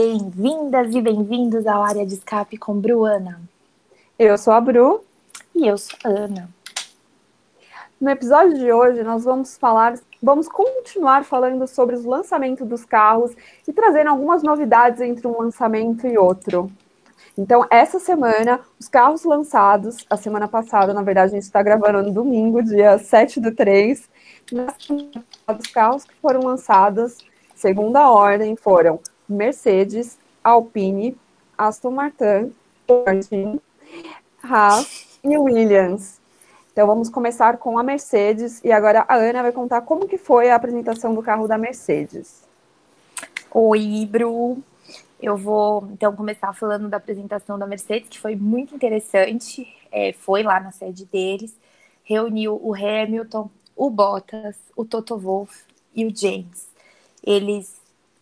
Bem-vindas e bem-vindos ao Área de Escape com Bruana. Eu sou a Bru. E eu sou a Ana. No episódio de hoje, nós vamos falar, vamos continuar falando sobre os lançamentos dos carros e trazendo algumas novidades entre um lançamento e outro. Então, essa semana, os carros lançados, a semana passada, na verdade, a gente está gravando no domingo, dia 7 do 3, os carros que foram lançados, segundo a ordem, foram Mercedes, Alpine, Aston Martin, Martin, Haas e Williams. Então vamos começar com a Mercedes e agora a Ana vai contar como que foi a apresentação do carro da Mercedes. Oi, Bru. Eu vou então começar falando da apresentação da Mercedes, que foi muito interessante. É, foi lá na sede deles, reuniu o Hamilton, o Bottas, o Toto Wolff e o James. Eles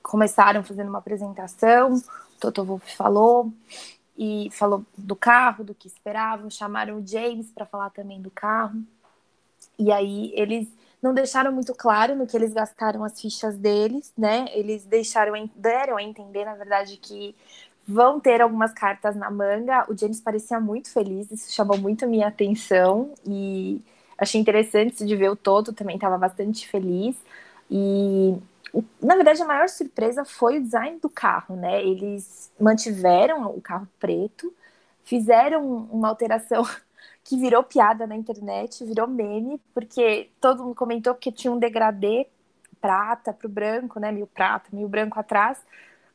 começaram fazendo uma apresentação, o Toto Wolff falou e falou do carro, do que esperavam, chamaram o James para falar também do carro. E aí eles não deixaram muito claro no que eles gastaram as fichas deles, né? Eles deixaram, deram a entender, na verdade, que vão ter algumas cartas na manga. O James parecia muito feliz, isso chamou muito a minha atenção e achei interessante de ver o Toto também estava bastante feliz. E na verdade a maior surpresa foi o design do carro, né? Eles mantiveram o carro preto, fizeram uma alteração que virou piada na internet, virou meme, porque todo mundo comentou que tinha um degradê prata para o branco, né? Meio prata, meio branco atrás,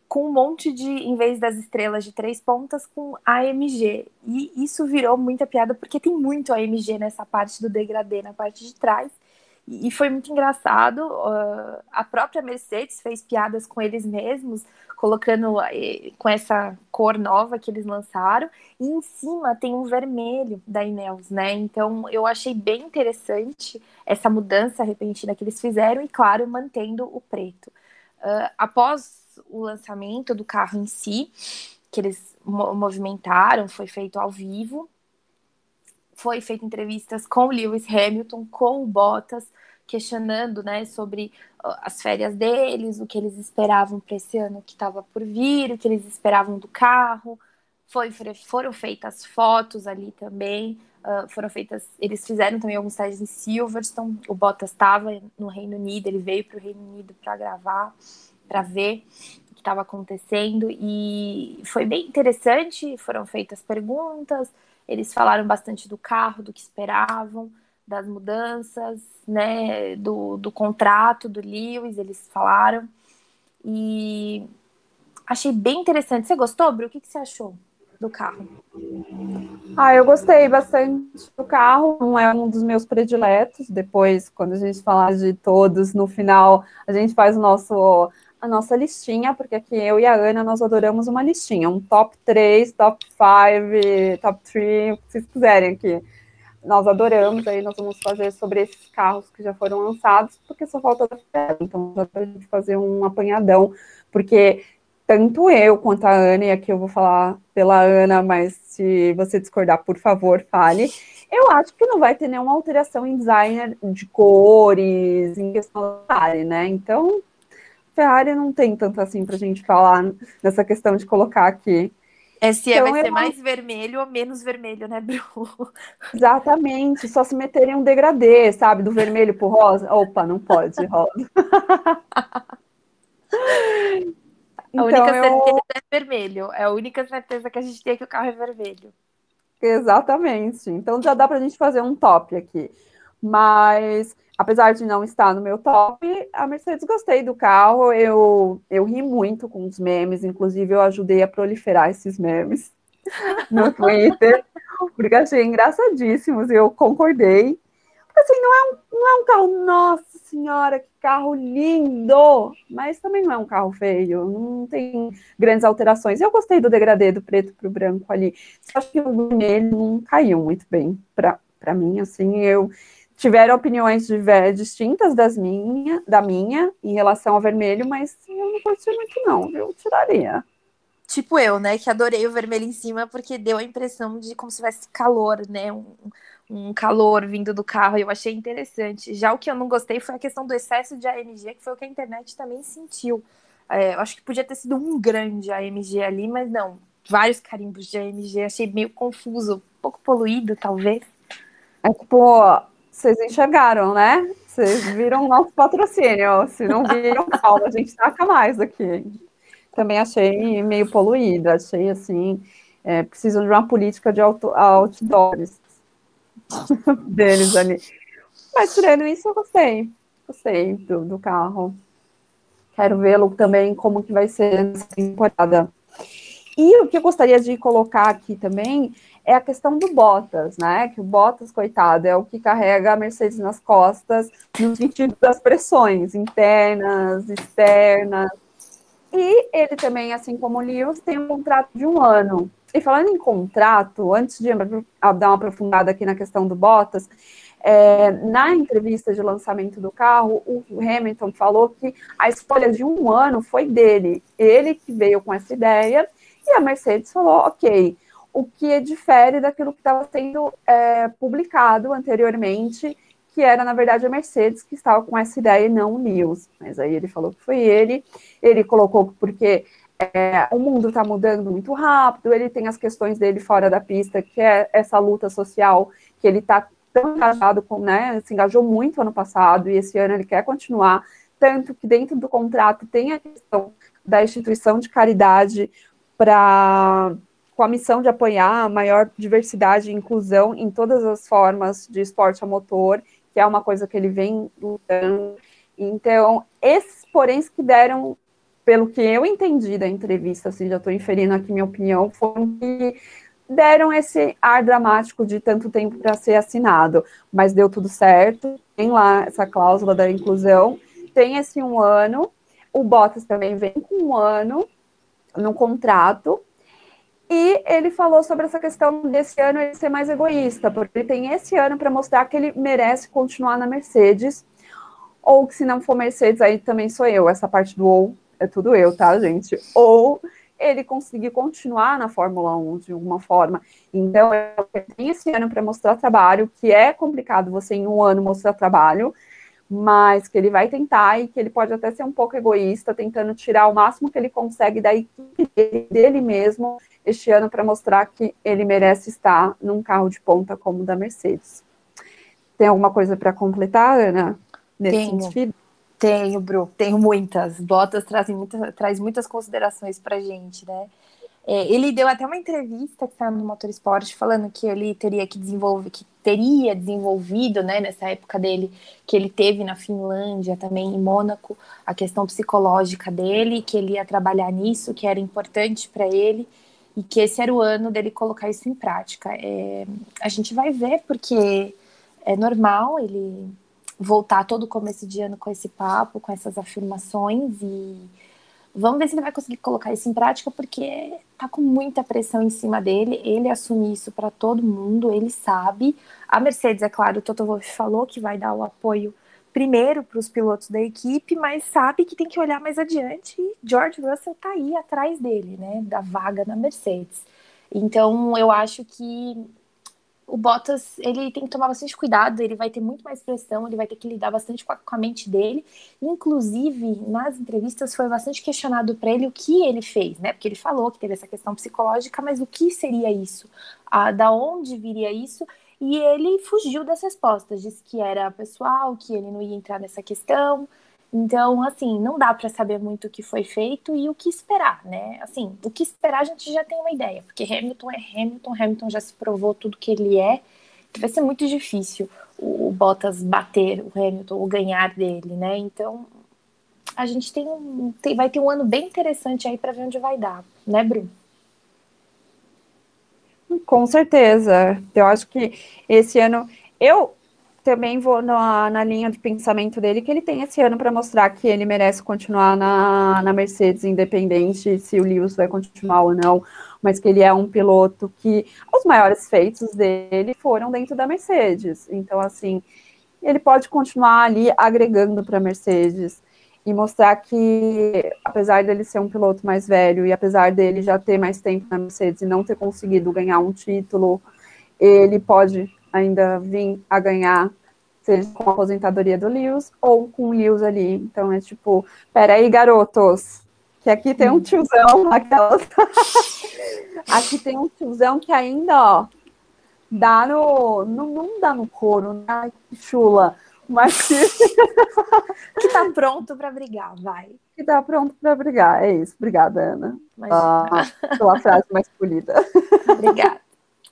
com um monte de, em vez das estrelas de três pontas, com AMG. E isso virou muita piada, porque tem muito AMG nessa parte do degradê, na parte de trás. E foi muito engraçado. Uh, a própria Mercedes fez piadas com eles mesmos, colocando uh, com essa cor nova que eles lançaram. E em cima tem um vermelho da Ineos, né? Então eu achei bem interessante essa mudança repentina que eles fizeram e, claro, mantendo o preto. Uh, após o lançamento do carro em si, que eles movimentaram, foi feito ao vivo foi feita entrevistas com Lewis Hamilton, com o Bottas, questionando né, sobre as férias deles, o que eles esperavam para esse ano que estava por vir, o que eles esperavam do carro. Foi, foram feitas fotos ali também, uh, foram feitas, eles fizeram também alguns testes em Silverstone, o Bottas estava no Reino Unido, ele veio para o Reino Unido para gravar, para ver o que estava acontecendo, e foi bem interessante, foram feitas perguntas, eles falaram bastante do carro, do que esperavam, das mudanças, né, do, do contrato do Lewis, eles falaram. E achei bem interessante. Você gostou, Bru? O que, que você achou do carro? Ah, eu gostei bastante do carro, não é um dos meus prediletos. Depois, quando a gente falar de todos, no final, a gente faz o nosso a nossa listinha, porque aqui eu e a Ana nós adoramos uma listinha, um top 3, top 5, top 3, o que vocês quiserem aqui. Nós adoramos, aí nós vamos fazer sobre esses carros que já foram lançados, porque só falta da. Então, já para a gente fazer um apanhadão, porque tanto eu quanto a Ana, e aqui eu vou falar pela Ana, mas se você discordar, por favor, fale. Eu acho que não vai ter nenhuma alteração em design de cores, em questão da área, né? Então, Ferrari não tem tanto assim para a gente falar nessa questão de colocar aqui. É se então, vai ser mais vermelho ou menos vermelho, né, Bru? Exatamente, só se meterem um degradê, sabe, do vermelho pro rosa. Opa, não pode, rosa. a única então, certeza eu... é vermelho. É a única certeza que a gente tem que o carro é vermelho. Exatamente. Então já dá para a gente fazer um top aqui. Mas apesar de não estar no meu top, a Mercedes gostei do carro. Eu, eu ri muito com os memes, inclusive eu ajudei a proliferar esses memes no Twitter, porque achei engraçadíssimos e eu concordei. Porque assim, não é, um, não é um carro, nossa senhora, que carro lindo! Mas também não é um carro feio, não tem grandes alterações. Eu gostei do degradê do preto para o branco ali. Só que o vermelho não caiu muito bem para mim, assim, eu tiveram opiniões distintas das minha, da minha em relação ao vermelho, mas eu não curti muito não, viu? Tiraria. Tipo eu, né, que adorei o vermelho em cima porque deu a impressão de como se tivesse calor, né, um, um calor vindo do carro, eu achei interessante. Já o que eu não gostei foi a questão do excesso de AMG, que foi o que a internet também sentiu. É, eu acho que podia ter sido um grande AMG ali, mas não. Vários carimbos de AMG, achei meio confuso, um pouco poluído, talvez. É tipo, vocês enxergaram, né? Vocês viram o nosso patrocínio. Se não viram, a gente taca mais aqui. Também achei meio poluída, achei assim. É, precisam de uma política de outdoors deles ali. Mas tirando isso, eu gostei. Gostei do, do carro. Quero vê-lo também como que vai ser nessa temporada. E o que eu gostaria de colocar aqui também é a questão do Bottas, né? Que o Bottas, coitado, é o que carrega a Mercedes nas costas no sentido das pressões internas, externas. E ele também, assim como o Lewis, tem um contrato de um ano. E falando em contrato, antes de dar uma aprofundada aqui na questão do Bottas, é, na entrevista de lançamento do carro, o Hamilton falou que a escolha de um ano foi dele. Ele que veio com essa ideia, e a Mercedes falou: ok, o que difere daquilo que estava sendo é, publicado anteriormente, que era, na verdade, a Mercedes que estava com essa ideia e não o Lewis. Mas aí ele falou que foi ele, ele colocou porque é, o mundo está mudando muito rápido, ele tem as questões dele fora da pista, que é essa luta social que ele está tão engajado com, né, se engajou muito ano passado e esse ano ele quer continuar, tanto que dentro do contrato tem a questão da instituição de caridade para com a missão de apoiar a maior diversidade e inclusão em todas as formas de esporte a motor, que é uma coisa que ele vem lutando. Então, esses poréns que deram, pelo que eu entendi da entrevista, assim, já estou inferindo aqui minha opinião, foram que deram esse ar dramático de tanto tempo para ser assinado, mas deu tudo certo, tem lá essa cláusula da inclusão, tem esse um ano, o Bottas também vem com um ano no contrato, e ele falou sobre essa questão desse ano ele ser mais egoísta, porque ele tem esse ano para mostrar que ele merece continuar na Mercedes, ou que se não for Mercedes, aí também sou eu. Essa parte do ou é tudo eu, tá, gente? Ou ele conseguir continuar na Fórmula 1 de alguma forma. Então, ele tem esse ano para mostrar trabalho, que é complicado você em um ano mostrar trabalho, mas que ele vai tentar e que ele pode até ser um pouco egoísta, tentando tirar o máximo que ele consegue da equipe dele, dele mesmo este ano para mostrar que ele merece estar num carro de ponta como o da Mercedes. Tem alguma coisa para completar, Ana? Nesse tenho, sentido? Tenho, Bru, tenho muitas. Bottas trazem muita, traz muitas considerações para gente, né? É, ele deu até uma entrevista que está no Motorsport falando que ele teria que desenvolver, que teria desenvolvido, né, nessa época dele, que ele teve na Finlândia, também em Mônaco, a questão psicológica dele, que ele ia trabalhar nisso, que era importante para ele e que esse era o ano dele colocar isso em prática. É, a gente vai ver, porque é normal ele voltar todo começo de ano com esse papo, com essas afirmações e vamos ver se ele vai conseguir colocar isso em prática, porque tá com muita pressão em cima dele, ele assume isso para todo mundo, ele sabe. A Mercedes, é claro, o Toto Wolff falou que vai dar o apoio primeiro para os pilotos da equipe, mas sabe que tem que olhar mais adiante e George Russell está aí atrás dele, né, da vaga na Mercedes. Então, eu acho que o Bottas, ele tem que tomar bastante cuidado, ele vai ter muito mais pressão, ele vai ter que lidar bastante com a, com a mente dele. Inclusive, nas entrevistas foi bastante questionado para ele o que ele fez, né? Porque ele falou que teve essa questão psicológica, mas o que seria isso? Ah, da onde viria isso? E ele fugiu das respostas, disse que era pessoal, que ele não ia entrar nessa questão. Então, assim, não dá para saber muito o que foi feito e o que esperar, né? Assim, o que esperar a gente já tem uma ideia, porque Hamilton é Hamilton, Hamilton já se provou tudo que ele é. Vai ser muito difícil o Bottas bater o Hamilton ou ganhar dele, né? Então, a gente tem, tem vai ter um ano bem interessante aí para ver onde vai dar, né, Bruno? Com certeza. Eu acho que esse ano. Eu também vou na, na linha de pensamento dele, que ele tem esse ano para mostrar que ele merece continuar na, na Mercedes, independente se o Lewis vai continuar ou não, mas que ele é um piloto que os maiores feitos dele foram dentro da Mercedes. Então, assim, ele pode continuar ali agregando para a Mercedes e mostrar que, apesar dele ser um piloto mais velho e apesar dele já ter mais tempo na Mercedes e não ter conseguido ganhar um título, ele pode ainda vir a ganhar, seja com a aposentadoria do Lewis ou com o Lewis ali. Então é tipo, peraí, garotos, Que aqui tem um tiozão, aqui tem um tiozão que ainda, ó, dá no. Não, não dá no couro, né? Chula. Mas que. que tá pronto para brigar, vai. Que tá pronto para brigar, é isso. Obrigada, Ana. Ah, pela frase mais polida. Obrigada.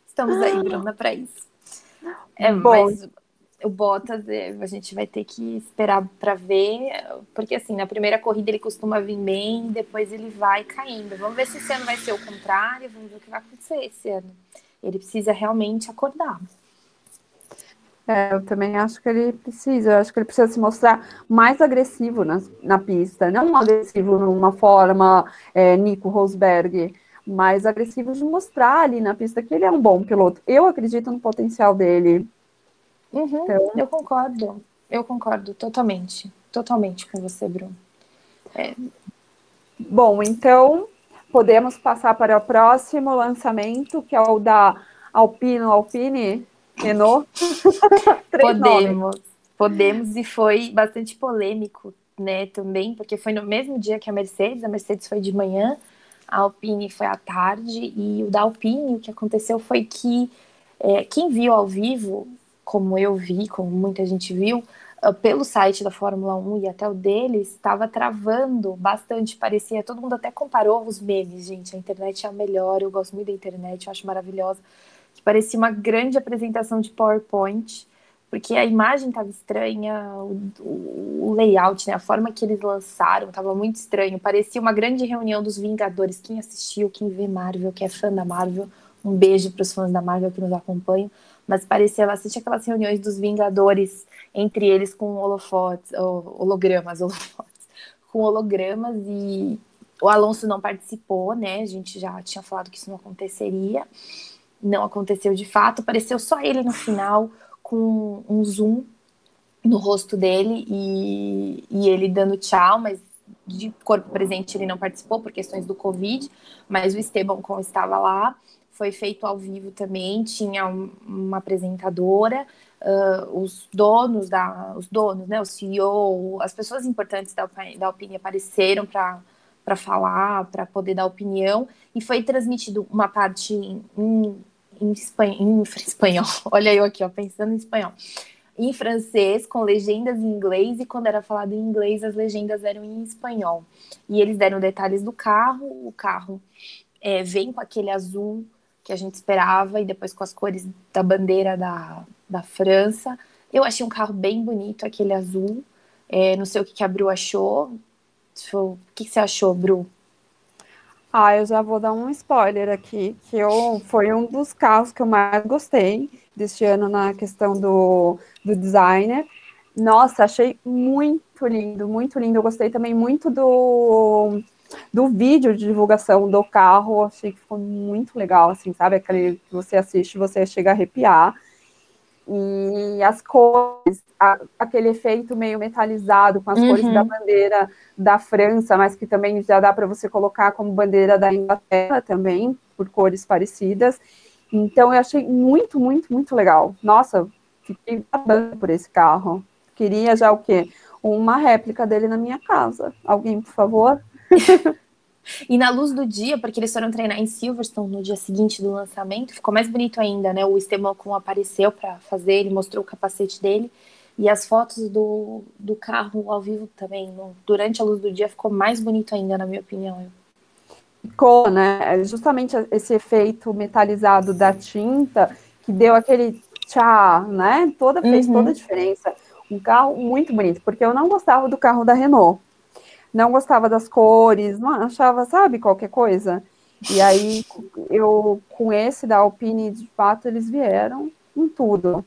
Estamos aí, Bruna, para isso. É, Bom, mas o Bottas, é, a gente vai ter que esperar para ver, porque assim, na primeira corrida ele costuma vir bem, depois ele vai caindo. Vamos ver se esse ano vai ser o contrário, vamos ver o que vai acontecer esse ano. Ele precisa realmente acordar. É, eu também acho que ele precisa, eu acho que ele precisa se mostrar mais agressivo na, na pista, não agressivo numa forma é, Nico Rosberg, mais agressivo de mostrar ali na pista que ele é um bom piloto. Eu acredito no potencial dele. Uhum, então... Eu concordo, eu concordo totalmente, totalmente com você, Bruno. É... Bom, então podemos passar para o próximo lançamento, que é o da Alpino Alpine Renault. podemos, podemos, e foi bastante polêmico, né, também, porque foi no mesmo dia que a Mercedes, a Mercedes foi de manhã, a Alpine foi à tarde, e o da Alpine, o que aconteceu foi que é, quem viu ao vivo, como eu vi, como muita gente viu, ah, pelo site da Fórmula 1 e até o deles, estava travando bastante, parecia, todo mundo até comparou os memes, gente, a internet é a melhor, eu gosto muito da internet, eu acho maravilhosa, que parecia uma grande apresentação de PowerPoint, porque a imagem estava estranha, o, o, layout, né, a forma que eles lançaram estava muito estranho. Parecia uma grande reunião dos Vingadores. Quem assistiu, quem vê Marvel, que é fã da Marvel, um beijo para os fãs da Marvel que nos acompanham. Mas parecia bastante aquelas reuniões dos Vingadores, entre eles com holofotes, hologramas, holofotes, com hologramas e o Alonso não participou, né? A gente já tinha falado que isso não aconteceria. Não aconteceu de fato, apareceu só ele no final com um zoom no rosto dele e, e ele dando tchau, mas de corpo presente ele não participou por questões do Covid, mas o Esteban estava lá, foi feito ao vivo também, tinha um, uma apresentadora, uh, os donos da, os donos, né, o CEO, as pessoas importantes da, da Alpine apareceram para para falar, para poder dar opinião, e foi transmitido uma parte em, espanhol, em espanhol, olha eu aqui, ó, pensando em espanhol, em francês, com legendas em inglês, e quando era falado em inglês, as legendas eram em espanhol. E eles deram detalhes do carro, o carro é, vem com aquele azul que a gente esperava, e depois com as cores da bandeira da, da França. Eu achei um carro bem bonito, aquele azul. É, não sei o que, que a Bru achou. O que, que você achou, Bru? Ah, eu já vou dar um spoiler aqui, que eu, foi um dos carros que eu mais gostei deste ano na questão do, do designer. Nossa, achei muito lindo, muito lindo. Eu gostei também muito do, do vídeo de divulgação do carro. Achei que ficou muito legal, assim, sabe? Aquele que você assiste, você chega a arrepiar. E as cores, a, aquele efeito meio metalizado com as uhum. cores da bandeira da França, mas que também já dá para você colocar como bandeira da Inglaterra também, por cores parecidas. Então eu achei muito, muito, muito legal. Nossa, fiquei babando por esse carro. Queria já o quê? Uma réplica dele na minha casa. Alguém, por favor? E na luz do dia, porque eles foram treinar em Silverstone no dia seguinte do lançamento, ficou mais bonito ainda, né? O Esteban Ocon apareceu para fazer, ele mostrou o capacete dele. E as fotos do, do carro ao vivo também, no, durante a luz do dia, ficou mais bonito ainda, na minha opinião. Ficou, né? É justamente esse efeito metalizado da tinta que deu aquele tchá, né? Toda, fez uhum. toda a diferença. Um carro muito bonito, porque eu não gostava do carro da Renault não gostava das cores, não achava, sabe, qualquer coisa. E aí, eu, com esse da Alpine, de fato, eles vieram em tudo.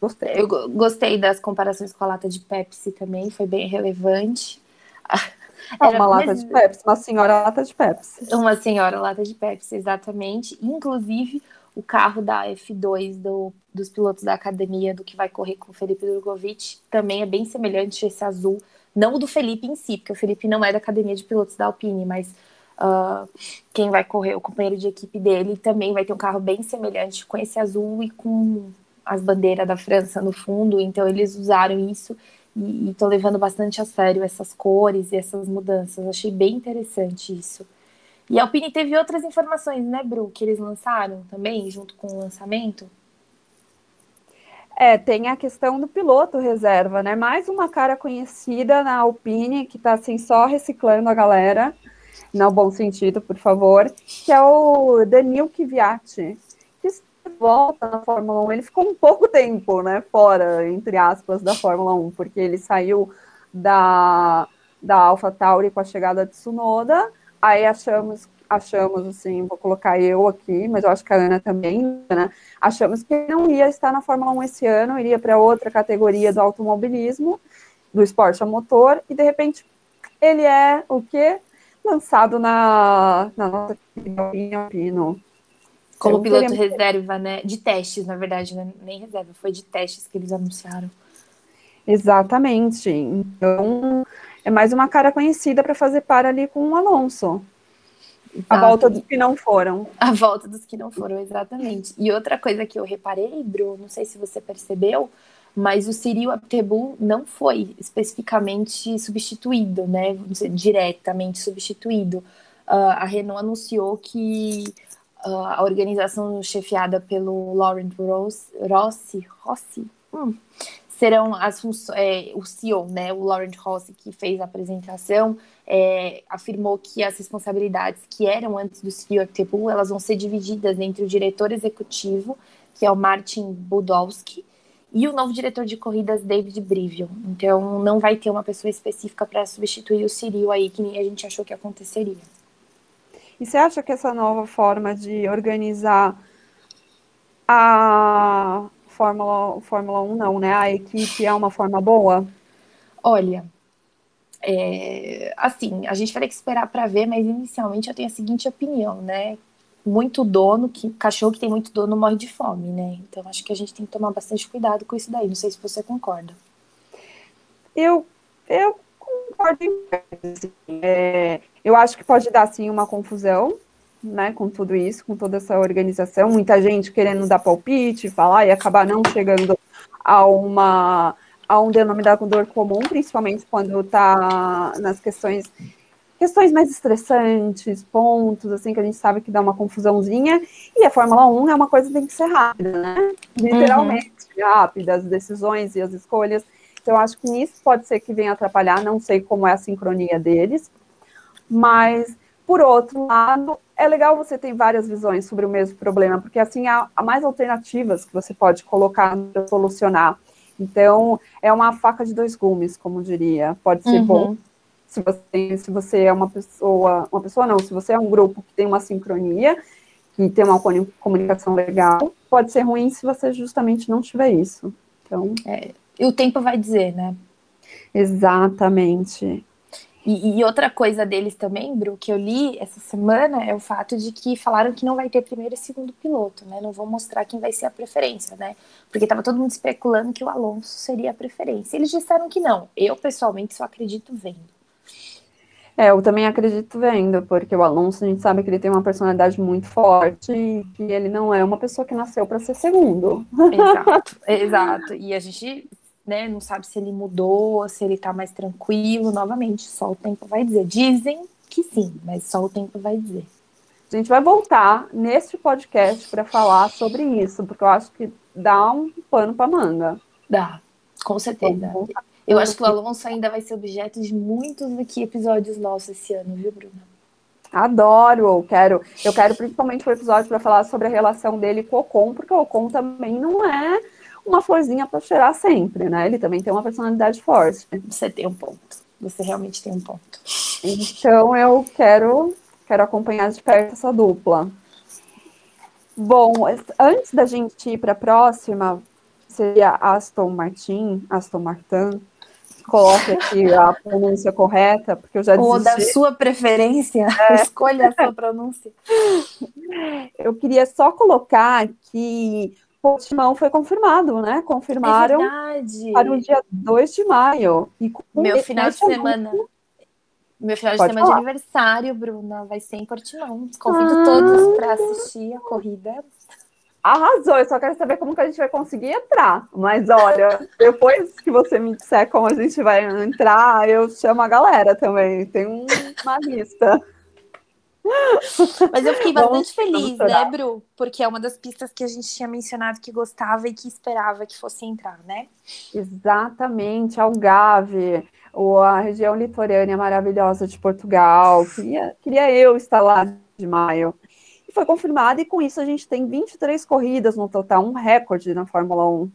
Gostei. Eu gostei das comparações com a lata de Pepsi também, foi bem relevante. É uma lata de Pepsi, uma senhora lata de Pepsi. Uma senhora lata de Pepsi, exatamente. Inclusive, o carro da F2 do, dos pilotos da academia, do que vai correr com o Felipe Drogovic, também é bem semelhante esse azul não o do Felipe em si, porque o Felipe não é da academia de pilotos da Alpine, mas uh, quem vai correr, o companheiro de equipe dele, também vai ter um carro bem semelhante com esse azul e com as bandeiras da França no fundo. Então eles usaram isso e estou levando bastante a sério essas cores e essas mudanças. Achei bem interessante isso. E a Alpine teve outras informações, né, Bru, que eles lançaram também, junto com o lançamento? É, tem a questão do piloto reserva, né? Mais uma cara conhecida na Alpine, que está assim, só reciclando a galera, no bom sentido, por favor, que é o Daniel Kvyat, que volta na Fórmula 1. Ele ficou um pouco tempo, né, fora, entre aspas, da Fórmula 1, porque ele saiu da, da AlphaTauri com a chegada de Tsunoda, aí achamos achamos, assim, vou colocar eu aqui, mas eu acho que a Ana também, né? Achamos que não ia estar na Fórmula 1 esse ano, iria para outra categoria do automobilismo, do esporte a motor, e de repente ele é o quê? Lançado na, na nossa Pino. Como piloto queria... reserva, né? De testes, na verdade, né? nem reserva, foi de testes que eles anunciaram. Exatamente. Então, é mais uma cara conhecida para fazer par ali com o Alonso. A volta dos que não foram. A volta dos que não foram, exatamente. E outra coisa que eu reparei, Bruno, não sei se você percebeu, mas o Cyril Abtebu não foi especificamente substituído, né? Vamos dizer, diretamente substituído. Uh, a Renault anunciou que uh, a organização chefiada pelo Laurent Rossi, Rossi hum, serão as é, o CEO, né, o Laurent Rossi, que fez a apresentação, é, afirmou que as responsabilidades que eram antes do CEO Actepool, elas vão ser divididas entre o diretor executivo, que é o Martin Budowski, e o novo diretor de corridas, David Brivio. Então, não vai ter uma pessoa específica para substituir o Cyril aí, que a gente achou que aconteceria. E você acha que essa nova forma de organizar a Fórmula, Fórmula 1 não, né? A equipe é uma forma boa? Olha, é, assim, a gente vai ter que esperar para ver, mas inicialmente eu tenho a seguinte opinião, né? Muito dono, que cachorro que tem muito dono morre de fome, né? Então acho que a gente tem que tomar bastante cuidado com isso daí. Não sei se você concorda. Eu, eu concordo. Assim, é, eu acho que pode dar sim uma confusão, né, com tudo isso, com toda essa organização, muita gente querendo dar palpite, falar e acabar não chegando a uma a um denominador comum, principalmente quando está nas questões questões mais estressantes, pontos assim que a gente sabe que dá uma confusãozinha. E a Fórmula 1 é uma coisa que tem que ser rápida, né? Literalmente uhum. rápida, as decisões e as escolhas. Então, eu acho que nisso pode ser que venha atrapalhar, não sei como é a sincronia deles, mas por outro lado, é legal você ter várias visões sobre o mesmo problema, porque assim há, há mais alternativas que você pode colocar para solucionar. Então, é uma faca de dois gumes, como diria. Pode ser uhum. bom se você, se você é uma pessoa, uma pessoa não, se você é um grupo que tem uma sincronia, que tem uma comunicação legal, pode ser ruim se você justamente não tiver isso. Então, é, e o tempo vai dizer, né? Exatamente. E, e, outra coisa deles também, Bru, que eu li essa semana é o fato de que falaram que não vai ter primeiro e segundo piloto, né? Não vão mostrar quem vai ser a preferência, né? Porque estava todo mundo especulando que o Alonso seria a preferência. Eles disseram que não. Eu, pessoalmente, só acredito vendo. É, eu também acredito vendo, porque o Alonso, a gente sabe que ele tem uma personalidade muito forte e que ele não é uma pessoa que nasceu para ser segundo. Exato, exato. E a gente né? Não sabe se ele mudou, se ele tá mais tranquilo. Novamente, só o tempo vai dizer. Dizem que sim, mas só o tempo vai dizer. A gente vai voltar neste podcast para falar sobre isso, porque eu acho que dá um pano para manga. Dá, com certeza. Eu acho que o Alonso ainda vai ser objeto de muitos aqui episódios nossos esse ano, viu, Bruna? Adoro, eu quero, eu quero principalmente o episódio para falar sobre a relação dele com o Ocon, porque o Ocon também não é uma florzinha para cheirar sempre, né? Ele também tem uma personalidade forte. Você tem um ponto. Você realmente tem um ponto. Então eu quero, quero acompanhar de perto essa dupla. Bom, antes da gente ir para a próxima, seria Aston Martin, Aston Martin. Coloque aqui a pronúncia correta, porque eu já disse. Ou da sua preferência, é. escolha a sua pronúncia. Eu queria só colocar que Portimão foi confirmado, né? Confirmaram é para o dia 2 de maio. E Meu final de semana. Meu final de Pode semana falar. de aniversário, Bruna, vai ser em Portimão. Convido ah. todos para assistir a corrida. Arrasou, eu só quero saber como que a gente vai conseguir entrar. Mas olha, depois que você me disser como a gente vai entrar, eu chamo a galera também. Tem uma lista. Mas eu fiquei bastante feliz, né, Bru? Porque é uma das pistas que a gente tinha mencionado que gostava e que esperava que fosse entrar, né? Exatamente, Algarve, ou a região litorânea maravilhosa de Portugal. Queria, queria eu estar lá de maio foi confirmada, e com isso a gente tem 23 corridas no total, um recorde na Fórmula 1.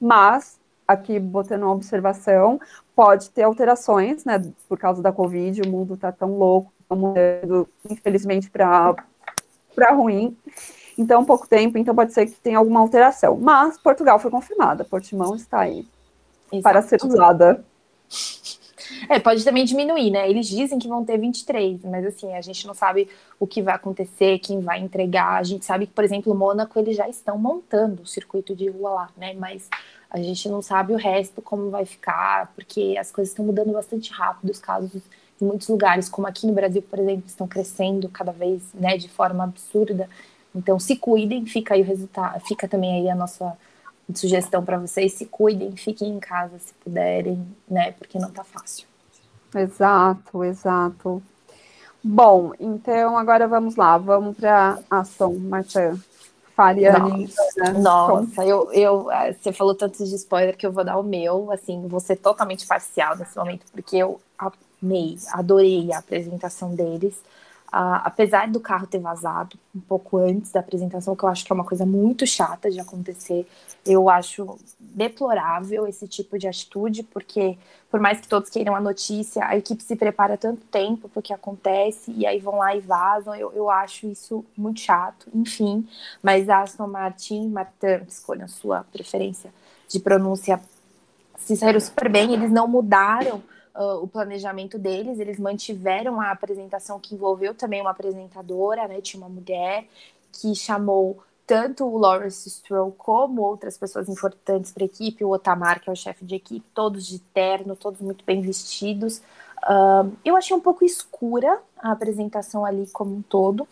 Mas, aqui botando uma observação, pode ter alterações, né, por causa da Covid, o mundo está tão louco, mudando, infelizmente, para ruim. Então, pouco tempo, então pode ser que tenha alguma alteração. Mas Portugal foi confirmada, Portimão está aí Exato. para ser usada. É, pode também diminuir, né? Eles dizem que vão ter 23, mas assim, a gente não sabe o que vai acontecer, quem vai entregar. A gente sabe que, por exemplo, o Mônaco, eles já estão montando o circuito de rua lá, né? Mas a gente não sabe o resto, como vai ficar, porque as coisas estão mudando bastante rápido, os casos em muitos lugares, como aqui no Brasil, por exemplo, estão crescendo cada vez, né, de forma absurda. Então, se cuidem, fica aí o resultado, fica também aí a nossa sugestão para vocês, se cuidem, fiquem em casa se puderem, né? Porque não tá fácil. Exato, exato. Bom, então agora vamos lá, vamos para Aston Martin. Fariane. Nossa, né? nossa eu, eu, é, você falou tanto de spoiler que eu vou dar o meu, assim, vou ser totalmente parcial nesse momento, porque eu amei, adorei a apresentação deles. Uh, apesar do carro ter vazado um pouco antes da apresentação, que eu acho que é uma coisa muito chata de acontecer, eu acho deplorável esse tipo de atitude, porque por mais que todos queiram a notícia, a equipe se prepara tanto tempo para o que acontece e aí vão lá e vazam. Eu, eu acho isso muito chato, enfim. Mas a Aston Martin, Martin, escolham sua preferência de pronúncia, se saíram super bem, eles não mudaram uh, o planejamento deles, eles mantiveram a apresentação que envolveu também uma apresentadora, né? Tinha uma mulher que chamou tanto o Lawrence Stroll como outras pessoas importantes para a equipe, o Otamar, que é o chefe de equipe, todos de terno, todos muito bem vestidos. Eu achei um pouco escura a apresentação ali como um todo,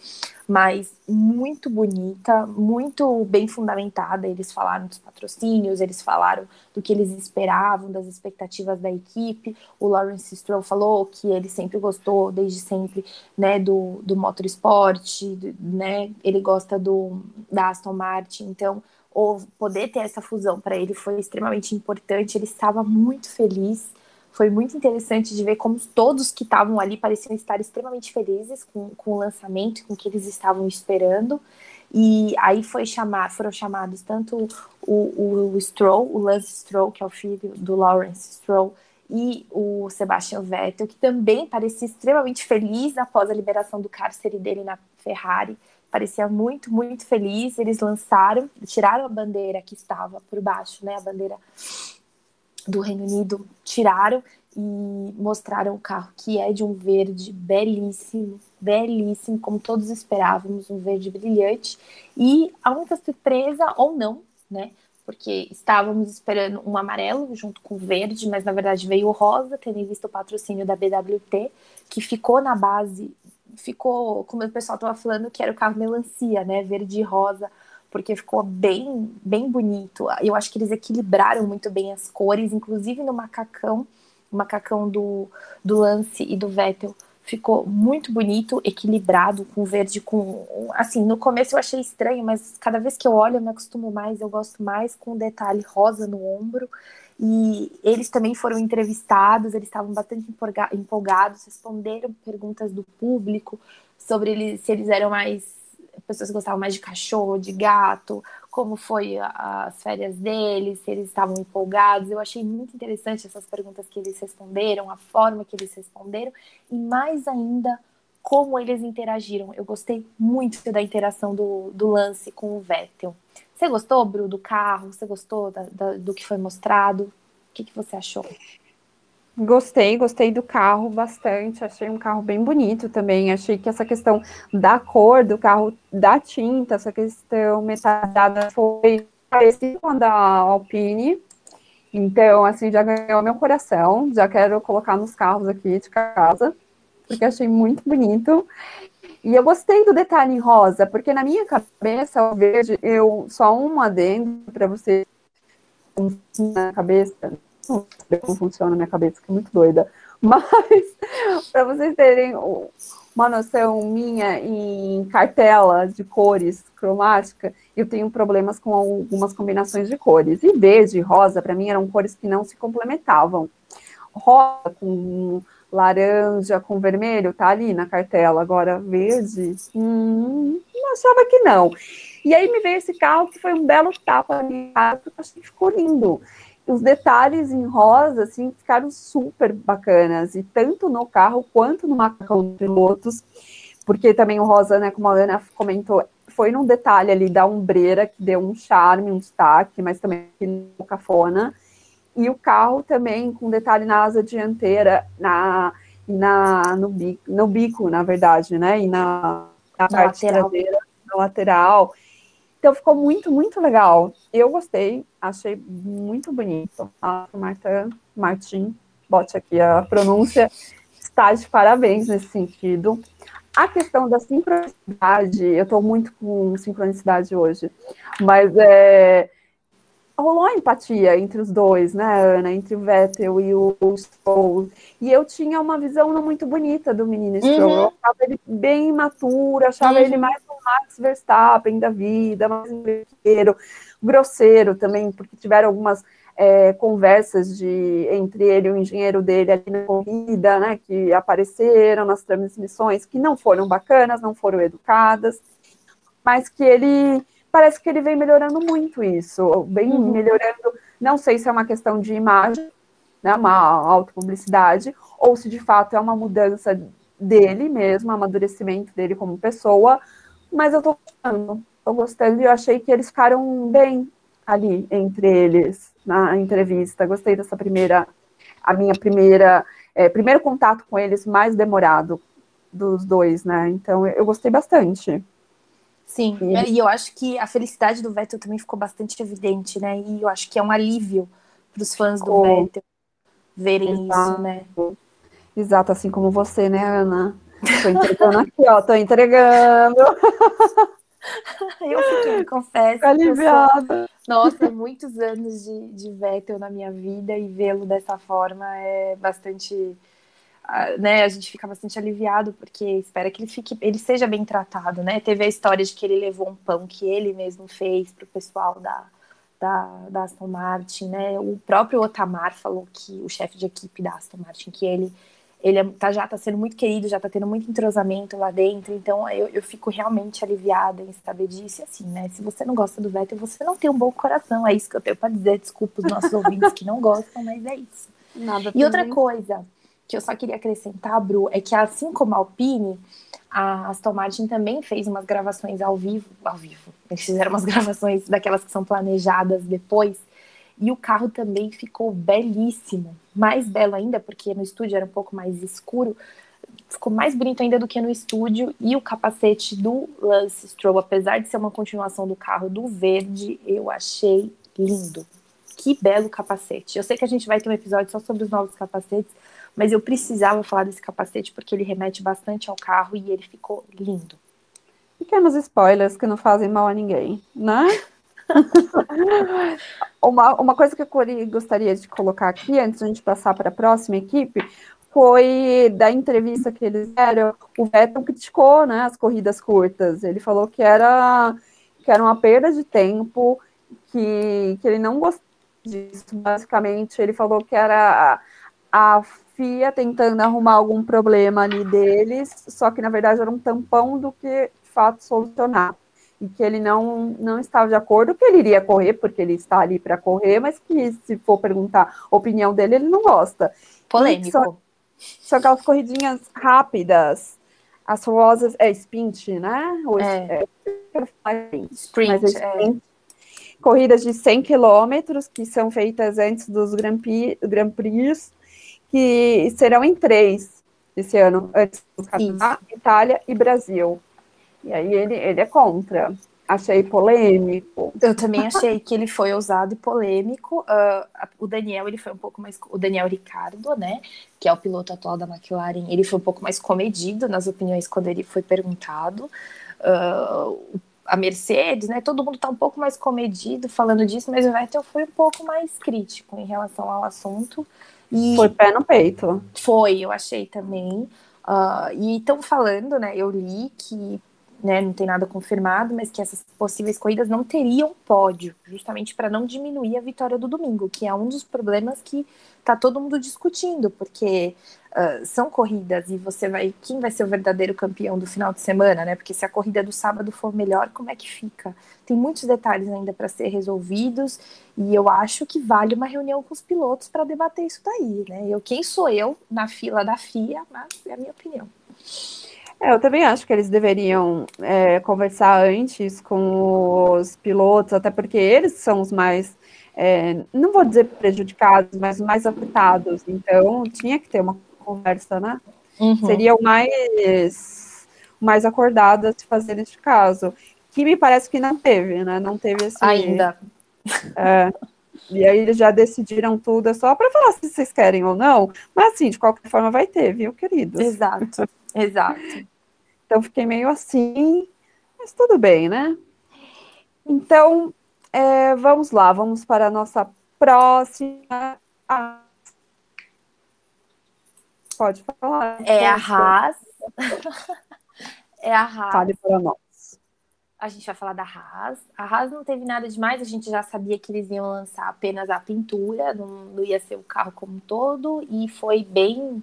mas muito bonita, muito bem fundamentada. Eles falaram dos patrocínios, eles falaram do que eles esperavam, das expectativas da equipe. O Lawrence Stroll falou que ele sempre gostou, desde sempre, né, do, do motorsport, né, ele gosta do, da Aston Martin, então ou poder ter essa fusão para ele foi extremamente importante. Ele estava muito feliz foi muito interessante de ver como todos que estavam ali pareciam estar extremamente felizes com, com o lançamento, com o que eles estavam esperando. E aí foi chamar, foram chamados tanto o, o, o Stroll, o Lance Stroll, que é o filho do Lawrence Stroll, e o Sebastian Vettel, que também parecia extremamente feliz após a liberação do cárcere dele na Ferrari. Parecia muito, muito feliz. Eles lançaram, tiraram a bandeira que estava por baixo, né? A bandeira do Reino Unido tiraram e mostraram o carro que é de um verde belíssimo, belíssimo, como todos esperávamos, um verde brilhante. E a única surpresa, ou não, né? Porque estávamos esperando um amarelo junto com o verde, mas na verdade veio o rosa, tendo visto o patrocínio da BWT, que ficou na base, ficou, como o pessoal estava falando, que era o carro melancia, né? Verde e rosa porque ficou bem, bem bonito. Eu acho que eles equilibraram muito bem as cores, inclusive no macacão, o macacão do, do Lance e do Vettel ficou muito bonito, equilibrado, com verde, com. Assim, no começo eu achei estranho, mas cada vez que eu olho eu me acostumo mais, eu gosto mais com o detalhe rosa no ombro. E eles também foram entrevistados, eles estavam bastante empolgados, responderam perguntas do público sobre eles, se eles eram mais pessoas gostavam mais de cachorro, de gato, como foi as férias deles, se eles estavam empolgados. Eu achei muito interessante essas perguntas que eles responderam, a forma que eles responderam e mais ainda como eles interagiram. Eu gostei muito da interação do, do lance com o Vettel. Você gostou, Bru, do carro? Você gostou da, da, do que foi mostrado? O que, que você achou? Gostei, gostei do carro bastante. Achei um carro bem bonito também. Achei que essa questão da cor do carro, da tinta, essa questão metalizada foi parecida com a da Alpine. Então, assim, já ganhou meu coração. Já quero colocar nos carros aqui de casa. porque achei muito bonito. E eu gostei do detalhe em rosa, porque na minha cabeça, o verde, eu só um adendo para você na cabeça. Não funciona na minha cabeça, que é muito doida. Mas, para vocês terem uma noção minha em cartela de cores cromática, eu tenho problemas com algumas combinações de cores. E verde e rosa, para mim, eram cores que não se complementavam. Rosa com laranja com vermelho, tá ali na cartela. Agora, verde, hum, não achava que não. E aí me veio esse carro que foi um belo tapa porque achei que ficou lindo. Os detalhes em rosa, assim, ficaram super bacanas, e tanto no carro quanto no macacão dos pilotos, porque também o rosa, né, como a Ana comentou, foi num detalhe ali da ombreira que deu um charme, um destaque, mas também no cafona e o carro também com detalhe na asa dianteira, na, na, no, bico, no bico, na verdade, né? E na, na, na parte lateral. traseira, na lateral. Então ficou muito, muito legal. Eu gostei, achei muito bonito. A Marta Martin, bote aqui a pronúncia, está de parabéns nesse sentido. A questão da sincronicidade, eu estou muito com sincronicidade hoje, mas é, rolou empatia entre os dois, né, Ana? Entre o Vettel e o Stroll. E eu tinha uma visão não muito bonita do menino Stroll. Uhum. Eu achava ele bem imaturo, achava uhum. ele mais Max Verstappen da vida, mais grosseiro, grosseiro também, porque tiveram algumas é, conversas de entre ele e o engenheiro dele ali na corrida, né, que apareceram nas transmissões, que não foram bacanas, não foram educadas, mas que ele parece que ele vem melhorando muito isso, vem uhum. melhorando, não sei se é uma questão de imagem, né, uma autopublicidade, ou se de fato é uma mudança dele mesmo, amadurecimento dele como pessoa, mas eu tô gostando, tô gostando e eu achei que eles ficaram bem ali entre eles na entrevista, gostei dessa primeira, a minha primeira, é, primeiro contato com eles mais demorado dos dois, né, então eu gostei bastante. Sim, e, é, e eu acho que a felicidade do Vettel também ficou bastante evidente, né? E eu acho que é um alívio para os fãs do Vettel verem Exato. isso, né? Exato, assim como você, né, Ana? Tô entregando aqui, ó, tô entregando. eu fiquei, confesso. Aliviada. Sou... Nossa, muitos anos de, de Vettel na minha vida e vê-lo dessa forma é bastante né, a gente fica bastante aliviado porque espera que ele fique, ele seja bem tratado, né? Teve a história de que ele levou um pão que ele mesmo fez para o pessoal da, da, da, Aston Martin, né? O próprio Otamar falou que o chefe de equipe da Aston Martin que ele ele é, tá, já está sendo muito querido, já está tendo muito entrosamento lá dentro, então eu, eu fico realmente aliviada em saber disso. E assim, né? Se você não gosta do Vettel, você não tem um bom coração. É isso que eu tenho para dizer. Desculpa os nossos ouvintes que não gostam, mas é isso. Nada e outra coisa, que eu só queria acrescentar, Bru, é que assim como a Alpine, a Aston Martin também fez umas gravações ao vivo, ao vivo. Eles fizeram umas gravações daquelas que são planejadas depois, e o carro também ficou belíssimo, mais belo ainda, porque no estúdio era um pouco mais escuro, ficou mais bonito ainda do que no estúdio, e o capacete do Lance Stroll, apesar de ser uma continuação do carro do verde, eu achei lindo. Que belo capacete. Eu sei que a gente vai ter um episódio só sobre os novos capacetes, mas eu precisava falar desse capacete porque ele remete bastante ao carro e ele ficou lindo. Pequenos spoilers que não fazem mal a ninguém, né? uma, uma coisa que eu gostaria de colocar aqui, antes de a gente passar para a próxima equipe, foi da entrevista que eles deram, o Vettel criticou né, as corridas curtas. Ele falou que era, que era uma perda de tempo, que, que ele não gostava disso, basicamente. Ele falou que era a, a FIA tentando arrumar algum problema ali deles, só que na verdade era um tampão do que de fato solucionar. E que ele não, não estava de acordo, que ele iria correr, porque ele está ali para correr, mas que se for perguntar a opinião dele, ele não gosta. Polêmico. São, são aquelas corridinhas rápidas, as famosas, é sprint, né? Ou, é. É, sprint, mas é sprint. É. Corridas de 100 quilômetros, que são feitas antes dos Grand Prix, Grand Prix que serão em três esse ano, antes do Canadá, Itália e Brasil. E aí ele, ele é contra. achei polêmico. Eu também achei que ele foi ousado e polêmico. Uh, o Daniel, ele foi um pouco mais. O Daniel Ricardo, né? Que é o piloto atual da McLaren, ele foi um pouco mais comedido nas opiniões quando ele foi perguntado. Uh, a Mercedes, né? Todo mundo tá um pouco mais comedido falando disso, mas o Vettel foi um pouco mais crítico em relação ao assunto. E foi pé no peito. Foi, eu achei também. Uh, e estão falando, né? Eu li que né, não tem nada confirmado, mas que essas possíveis corridas não teriam pódio, justamente para não diminuir a vitória do domingo, que é um dos problemas que está todo mundo discutindo, porque uh, são corridas e você vai. Quem vai ser o verdadeiro campeão do final de semana, né? Porque se a corrida do sábado for melhor, como é que fica? Tem muitos detalhes ainda para ser resolvidos e eu acho que vale uma reunião com os pilotos para debater isso daí, né? Eu, quem sou eu na fila da FIA, mas é a minha opinião. É, eu também acho que eles deveriam é, conversar antes com os pilotos, até porque eles são os mais, é, não vou dizer prejudicados, mas os mais afetados. Então, tinha que ter uma conversa, né? Uhum. Seria o mais, mais acordado a se fazer neste caso. Que me parece que não teve, né? Não teve esse. Ainda. É, e aí eles já decidiram tudo, é só para falar se vocês querem ou não. Mas assim, de qualquer forma vai ter, viu, queridos? Exato, exato. Então fiquei meio assim, mas tudo bem, né? Então, é, vamos lá, vamos para a nossa próxima. Pode falar. É a Haas. é a Haas. Fale para nós. A gente vai falar da Haas. A Haas não teve nada demais, a gente já sabia que eles iam lançar apenas a pintura, não, não ia ser o carro como um todo, e foi bem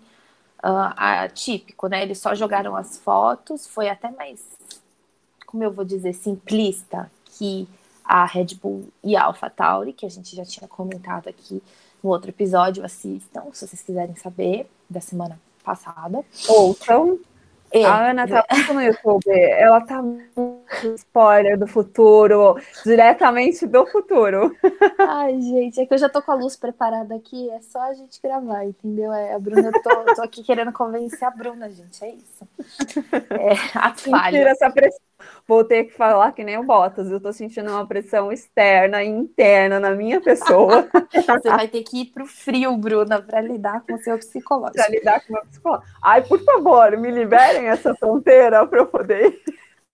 uh, atípico, né? Eles só jogaram as fotos, foi até mais, como eu vou dizer, simplista que a Red Bull e a AlphaTauri, que a gente já tinha comentado aqui no outro episódio, assistam, se vocês quiserem saber, da semana passada. Ouçam. É. A Ana tá muito no YouTube, ela tá muito spoiler do futuro, diretamente do futuro. Ai, gente, é que eu já tô com a luz preparada aqui, é só a gente gravar, entendeu? É, a Bruna, eu tô, tô aqui querendo convencer a Bruna, gente, é isso. É, a falha. essa pressão. Vou ter que falar que nem o Bottas, eu tô sentindo uma pressão externa e interna na minha pessoa. Você vai ter que ir pro frio, Bruna, para lidar com o seu psicológico. Para lidar com o meu psicológico. Ai, por favor, me liberem essa fronteira para eu poder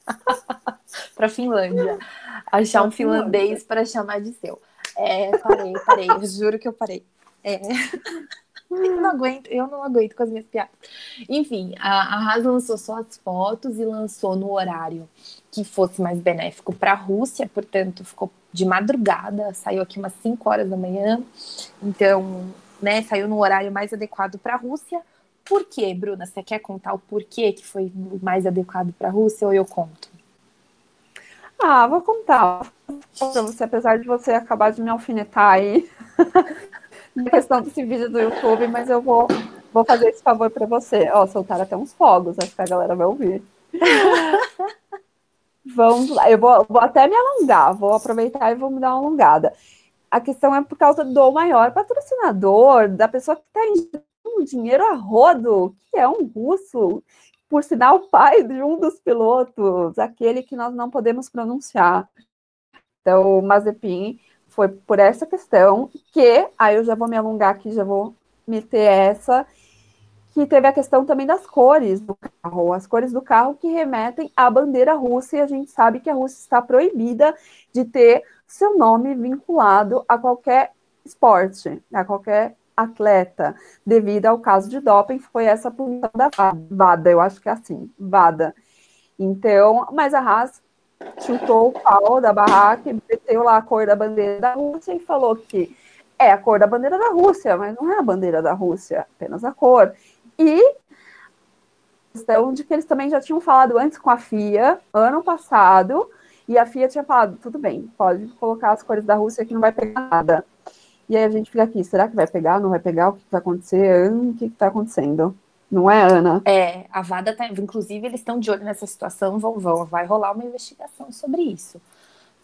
para Finlândia. Achar um finlandês para chamar de seu. É, parei, parei. Eu juro que eu parei. É. Eu não aguento, eu não aguento com as minhas piadas. Enfim, a, a Haas lançou só as fotos e lançou no horário que fosse mais benéfico para a Rússia, portanto, ficou de madrugada, saiu aqui umas 5 horas da manhã. Então, né, saiu no horário mais adequado para a Rússia. Por quê, Bruna? Você quer contar o porquê que foi mais adequado para a Rússia ou eu conto? Ah, vou contar para você, apesar de você acabar de me alfinetar aí na questão desse vídeo do YouTube, mas eu vou, vou fazer esse favor para você. Ó, soltar até uns fogos, acho que a galera vai ouvir. Vamos lá, eu vou, vou até me alongar, vou aproveitar e vou me dar uma alongada. A questão é por causa do maior patrocinador, da pessoa que está um dinheiro a rodo, que é um russo, por sinal, pai de um dos pilotos, aquele que nós não podemos pronunciar. Então, Mazepin foi por essa questão que, aí eu já vou me alongar aqui, já vou meter essa, que teve a questão também das cores do carro, as cores do carro que remetem à bandeira russa, e a gente sabe que a Rússia está proibida de ter seu nome vinculado a qualquer esporte, a qualquer atleta, devido ao caso de doping, foi essa punição da VADA, eu acho que é assim, VADA. Então, mas a Haas chutou o pau da barraca, meteu lá a cor da bandeira da Rússia e falou que é a cor da bandeira da Rússia, mas não é a bandeira da Rússia, apenas a cor. E questão de que eles também já tinham falado antes com a FIA, ano passado, e a FIA tinha falado, tudo bem, pode colocar as cores da Rússia que não vai pegar nada. E aí a gente fica aqui, será que vai pegar, não vai pegar? O que vai acontecer? O que está acontecendo? Não é, Ana? É, a VADA tá. Inclusive, eles estão de olho nessa situação, vão, vão, vai rolar uma investigação sobre isso.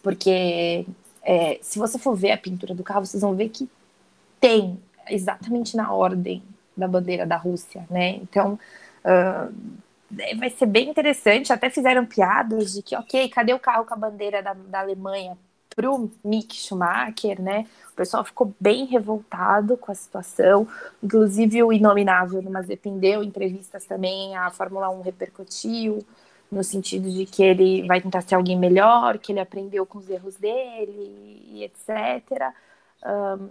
Porque é, se você for ver a pintura do carro, vocês vão ver que tem exatamente na ordem da bandeira da Rússia, né? Então, uh, vai ser bem interessante. Até fizeram piadas de que, ok, cadê o carro com a bandeira da, da Alemanha pro Mick Schumacher, né? O pessoal ficou bem revoltado com a situação. Inclusive, o Inominável no Mazepin deu entrevistas também, a Fórmula 1 repercutiu, no sentido de que ele vai tentar ser alguém melhor, que ele aprendeu com os erros dele, e etc. Um,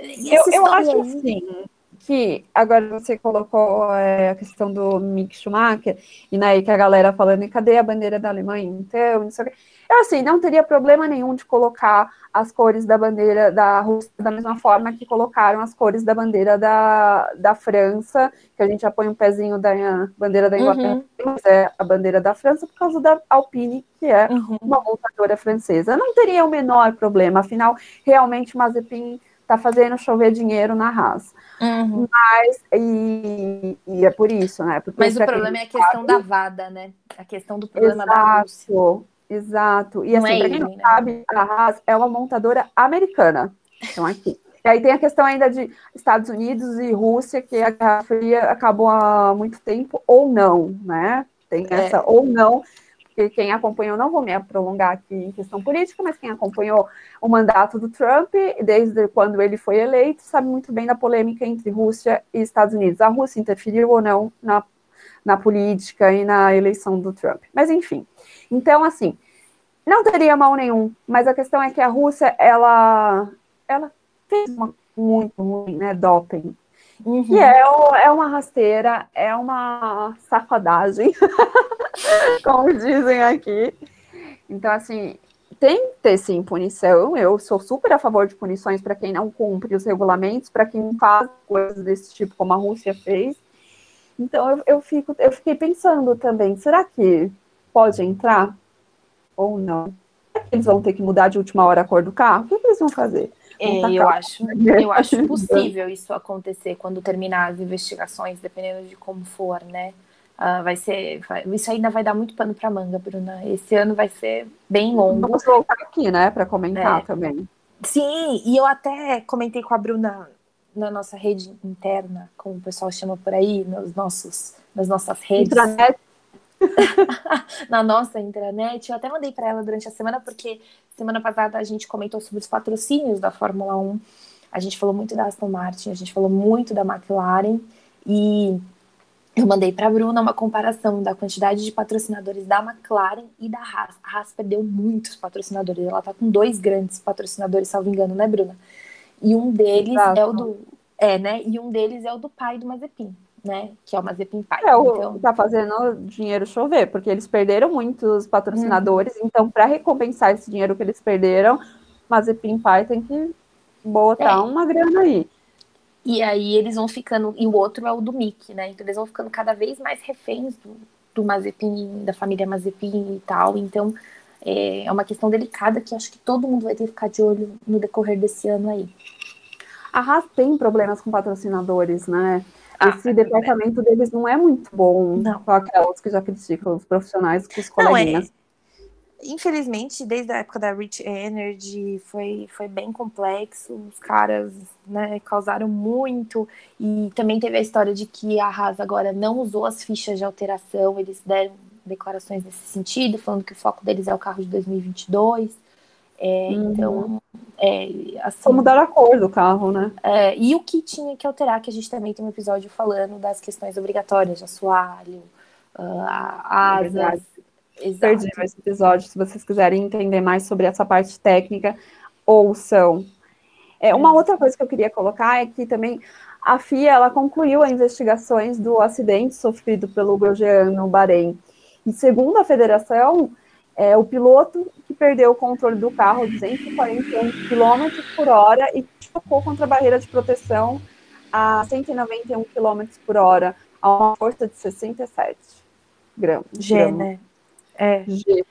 eu, eu acho assim que agora você colocou é, a questão do Mick Schumacher, e aí que a galera falando, cadê a bandeira da Alemanha? Então, não sei o que. Eu, assim, não teria problema nenhum de colocar as cores da bandeira da Rússia da mesma forma que colocaram as cores da bandeira da, da França, que a gente já põe um pezinho da bandeira da Inglaterra, uhum. mas é a bandeira da França por causa da Alpine, que é uhum. uma montadora francesa. Não teria o menor problema, afinal, realmente Mazepin está fazendo chover dinheiro na Haas. Uhum. Mas, e, e, é por isso, né? Porque Mas o problema é a questão sabe... da VADA, né? A questão do problema Exato. da Rússia. Exato. E não assim, é para quem não né? sabe, a Haas é uma montadora americana. Então, aqui. E aí tem a questão ainda de Estados Unidos e Rússia, que a Guerra Fria acabou há muito tempo, ou não, né? Tem é. essa é. ou não, porque quem acompanhou, não vou me prolongar aqui em questão política, mas quem acompanhou o mandato do Trump, desde quando ele foi eleito, sabe muito bem da polêmica entre Rússia e Estados Unidos. A Rússia interferiu ou não na, na política e na eleição do Trump. Mas, enfim. Então, assim, não teria mal nenhum, mas a questão é que a Rússia, ela, ela fez uma muito ruim, né, doping. Uhum. E é, é uma rasteira, é uma safadagem, como dizem aqui. Então, assim, tem que ter sim punição. Eu sou super a favor de punições para quem não cumpre os regulamentos, para quem faz coisas desse tipo, como a Rússia fez. Então, eu, eu, fico, eu fiquei pensando também, será que pode entrar? ou não? Eles vão ter que mudar de última hora a cor do carro? O que, que eles vão fazer? É, eu, acho, eu acho possível isso acontecer quando terminar as investigações, dependendo de como for, né? Uh, vai ser. Vai, isso ainda vai dar muito pano para manga, Bruna. Esse ano vai ser bem longo. Vamos voltar aqui, né, para comentar é. também. Sim, e eu até comentei com a Bruna na nossa rede interna, como o pessoal chama por aí, nos nossos, nas nossas redes. Intranet. na nossa intranet. Eu até mandei para ela durante a semana, porque semana passada a gente comentou sobre os patrocínios da Fórmula 1. A gente falou muito da Aston Martin, a gente falou muito da McLaren e eu mandei para a Bruna uma comparação da quantidade de patrocinadores da McLaren e da Haas. A Haas perdeu muitos patrocinadores. Ela está com dois grandes patrocinadores, salvo engano, né, Bruna? E um deles Exato. é o do é, né? E um deles é o do pai do Mazepin né? Que é o Mazepin Pai. É, então... tá fazendo dinheiro chover, porque eles perderam muitos patrocinadores, uhum. então para recompensar esse dinheiro que eles perderam, Mazepin Pai tem que botar é. uma grana aí. E aí eles vão ficando, e o outro é o do Mickey, né? Então eles vão ficando cada vez mais reféns do, do Mazepin, da família Mazepin e tal. Então é, é uma questão delicada que acho que todo mundo vai ter que ficar de olho no decorrer desse ano aí. A Haas tem problemas com patrocinadores, né? Ah, Esse departamento é. deles não é muito bom não. com aquelas que já criticam os profissionais com os coleguinhas. Não, é... Infelizmente, desde a época da Rich Energy, foi, foi bem complexo. Os caras né, causaram muito. E também teve a história de que a Haas agora não usou as fichas de alteração. Eles deram declarações nesse sentido, falando que o foco deles é o carro de 2022. É, uhum. Então, é, assim, Como mudar a cor do carro, né? É, e o que tinha que alterar, que a gente também tem um episódio falando das questões obrigatórias de assoalho, uh, asas. É Perdi esse episódio. Se vocês quiserem entender mais sobre essa parte técnica, ouçam. É, uma é. outra coisa que eu queria colocar é que também a FIA ela concluiu as investigações do acidente sofrido pelo Grosjean no Bahrein. E segundo a federação, é, o piloto que perdeu o controle do carro a 241 km por hora e chocou contra a barreira de proteção a 191 km por hora, a uma força de 67 gramas. G, gramas. né? É. G.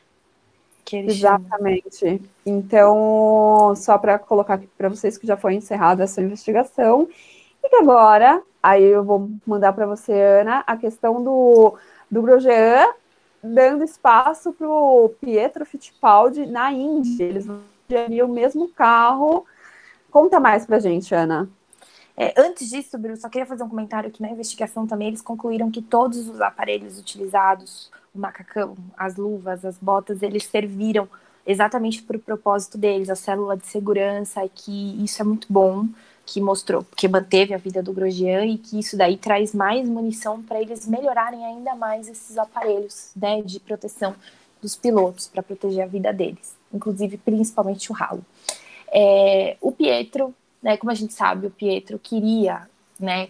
Exatamente. Chama. Então, só para colocar aqui para vocês que já foi encerrada essa investigação, e que agora, aí eu vou mandar para você, Ana, a questão do, do Grosjean dando espaço para o Pietro Fittipaldi na Indy. Eles vão o mesmo carro. Conta mais para gente, Ana. É, antes disso, Bruno, só queria fazer um comentário que na investigação também eles concluíram que todos os aparelhos utilizados, o macacão, as luvas, as botas, eles serviram exatamente para o propósito deles, a célula de segurança, que isso é muito bom, que mostrou, que manteve a vida do Grosjean e que isso daí traz mais munição para eles melhorarem ainda mais esses aparelhos né, de proteção dos pilotos, para proteger a vida deles, inclusive principalmente o ralo. É, o Pietro né? Como a gente sabe, o Pietro queria, né,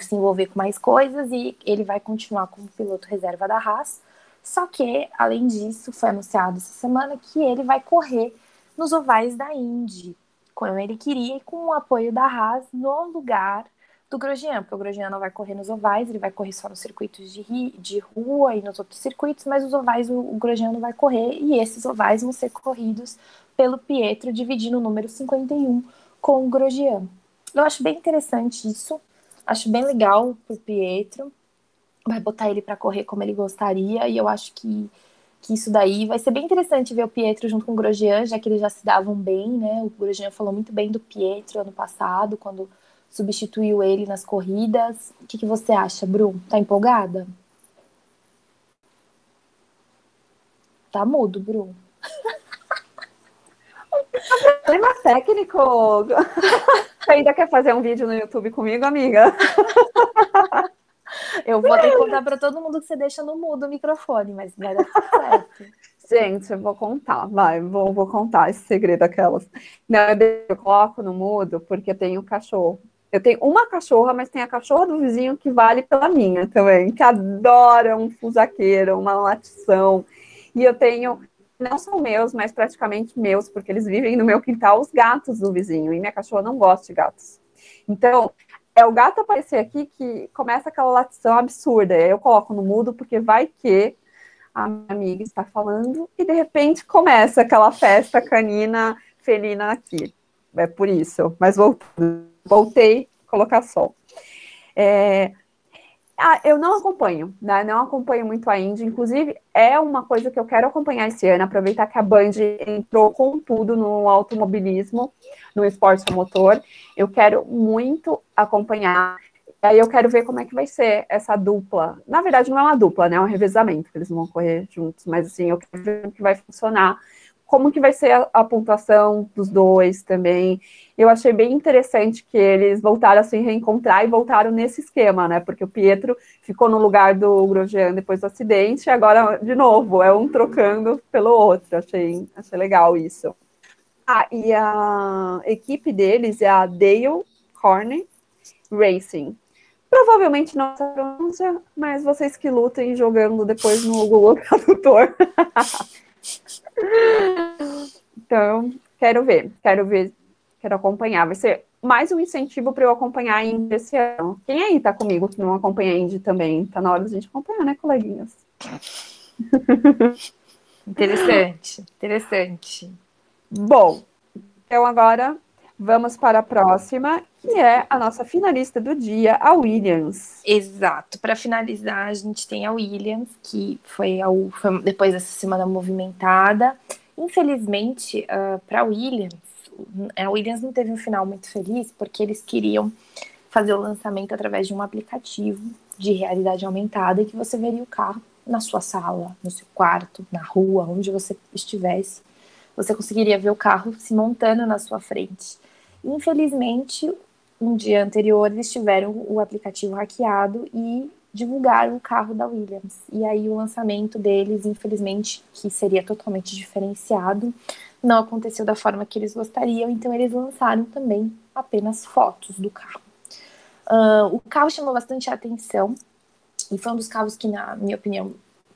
se envolver com mais coisas e ele vai continuar como piloto reserva da Haas. Só que, além disso, foi anunciado essa semana que ele vai correr nos ovais da Indy, como ele queria e com o apoio da Haas no lugar do Grosjean, porque o Grosjean não vai correr nos ovais, ele vai correr só nos circuitos de, ri, de rua e nos outros circuitos, mas os ovais o, o Grosjean não vai correr e esses ovais vão ser corridos pelo Pietro, dividindo o número 51 com o Grosjean. Eu acho bem interessante isso, acho bem legal pro Pietro, vai botar ele para correr como ele gostaria, e eu acho que, que isso daí vai ser bem interessante ver o Pietro junto com o Grosjean, já que eles já se davam bem, né? O Grosjean falou muito bem do Pietro ano passado, quando substituiu ele nas corridas. O que, que você acha, Bru? Tá empolgada? Tá mudo, Bru. Problema técnico. Você ainda quer fazer um vídeo no YouTube comigo, amiga? Eu vou que contar para todo mundo que você deixa no mudo o microfone, mas vai dar certo. Gente, eu vou contar, vai, vou, vou contar esse segredo aquelas. Não, eu coloco no mudo porque eu tenho cachorro. Eu tenho uma cachorra, mas tem a cachorra do vizinho que vale pela minha também, que adora um fusaqueiro, uma latição. E eu tenho não são meus, mas praticamente meus, porque eles vivem no meu quintal, os gatos do vizinho, e minha cachorra não gosta de gatos. Então, é o gato aparecer aqui que começa aquela latição absurda. Eu coloco no mudo, porque vai que a minha amiga está falando, e de repente começa aquela festa canina felina aqui. É por isso. Mas voltei, voltei colocar sol. É, ah, eu não acompanho, né? Não acompanho muito a Indy. Inclusive, é uma coisa que eu quero acompanhar esse ano, aproveitar que a Band entrou com tudo no automobilismo, no esporte motor. Eu quero muito acompanhar. Aí eu quero ver como é que vai ser essa dupla. Na verdade, não é uma dupla, né? É um revezamento, que eles vão correr juntos, mas assim, eu quero ver como que vai funcionar como que vai ser a, a, pontuação dos dois também. Eu achei bem interessante que eles voltaram a se reencontrar e voltaram nesse esquema, né? Porque o Pietro ficou no lugar do Grosjean depois do acidente, e agora, de novo, é um trocando pelo outro. Achei, achei legal isso. Ah, e a equipe deles é a Dale Corney Racing. Provavelmente não é pronúncia, mas vocês que lutem jogando depois no Google Tradutor. Então, quero ver, quero ver, quero acompanhar. Vai ser mais um incentivo para eu acompanhar a Indy esse ano. Quem aí tá comigo que não acompanha a Indy também? Tá na hora da gente acompanhar, né, coleguinhas? Interessante, interessante. Bom, então agora vamos para a próxima, que é a nossa finalista do dia, a Williams. Exato. Para finalizar, a gente tem a Williams, que foi, a, foi depois dessa semana movimentada. Infelizmente, uh, para a Williams, a Williams não teve um final muito feliz, porque eles queriam fazer o lançamento através de um aplicativo de realidade aumentada que você veria o carro na sua sala, no seu quarto, na rua, onde você estivesse. Você conseguiria ver o carro se montando na sua frente. Infelizmente, um dia anterior eles tiveram o aplicativo hackeado e divulgaram o carro da Williams. E aí o lançamento deles, infelizmente, que seria totalmente diferenciado, não aconteceu da forma que eles gostariam, então eles lançaram também apenas fotos do carro. Uh, o carro chamou bastante atenção e foi um dos carros que, na minha opinião,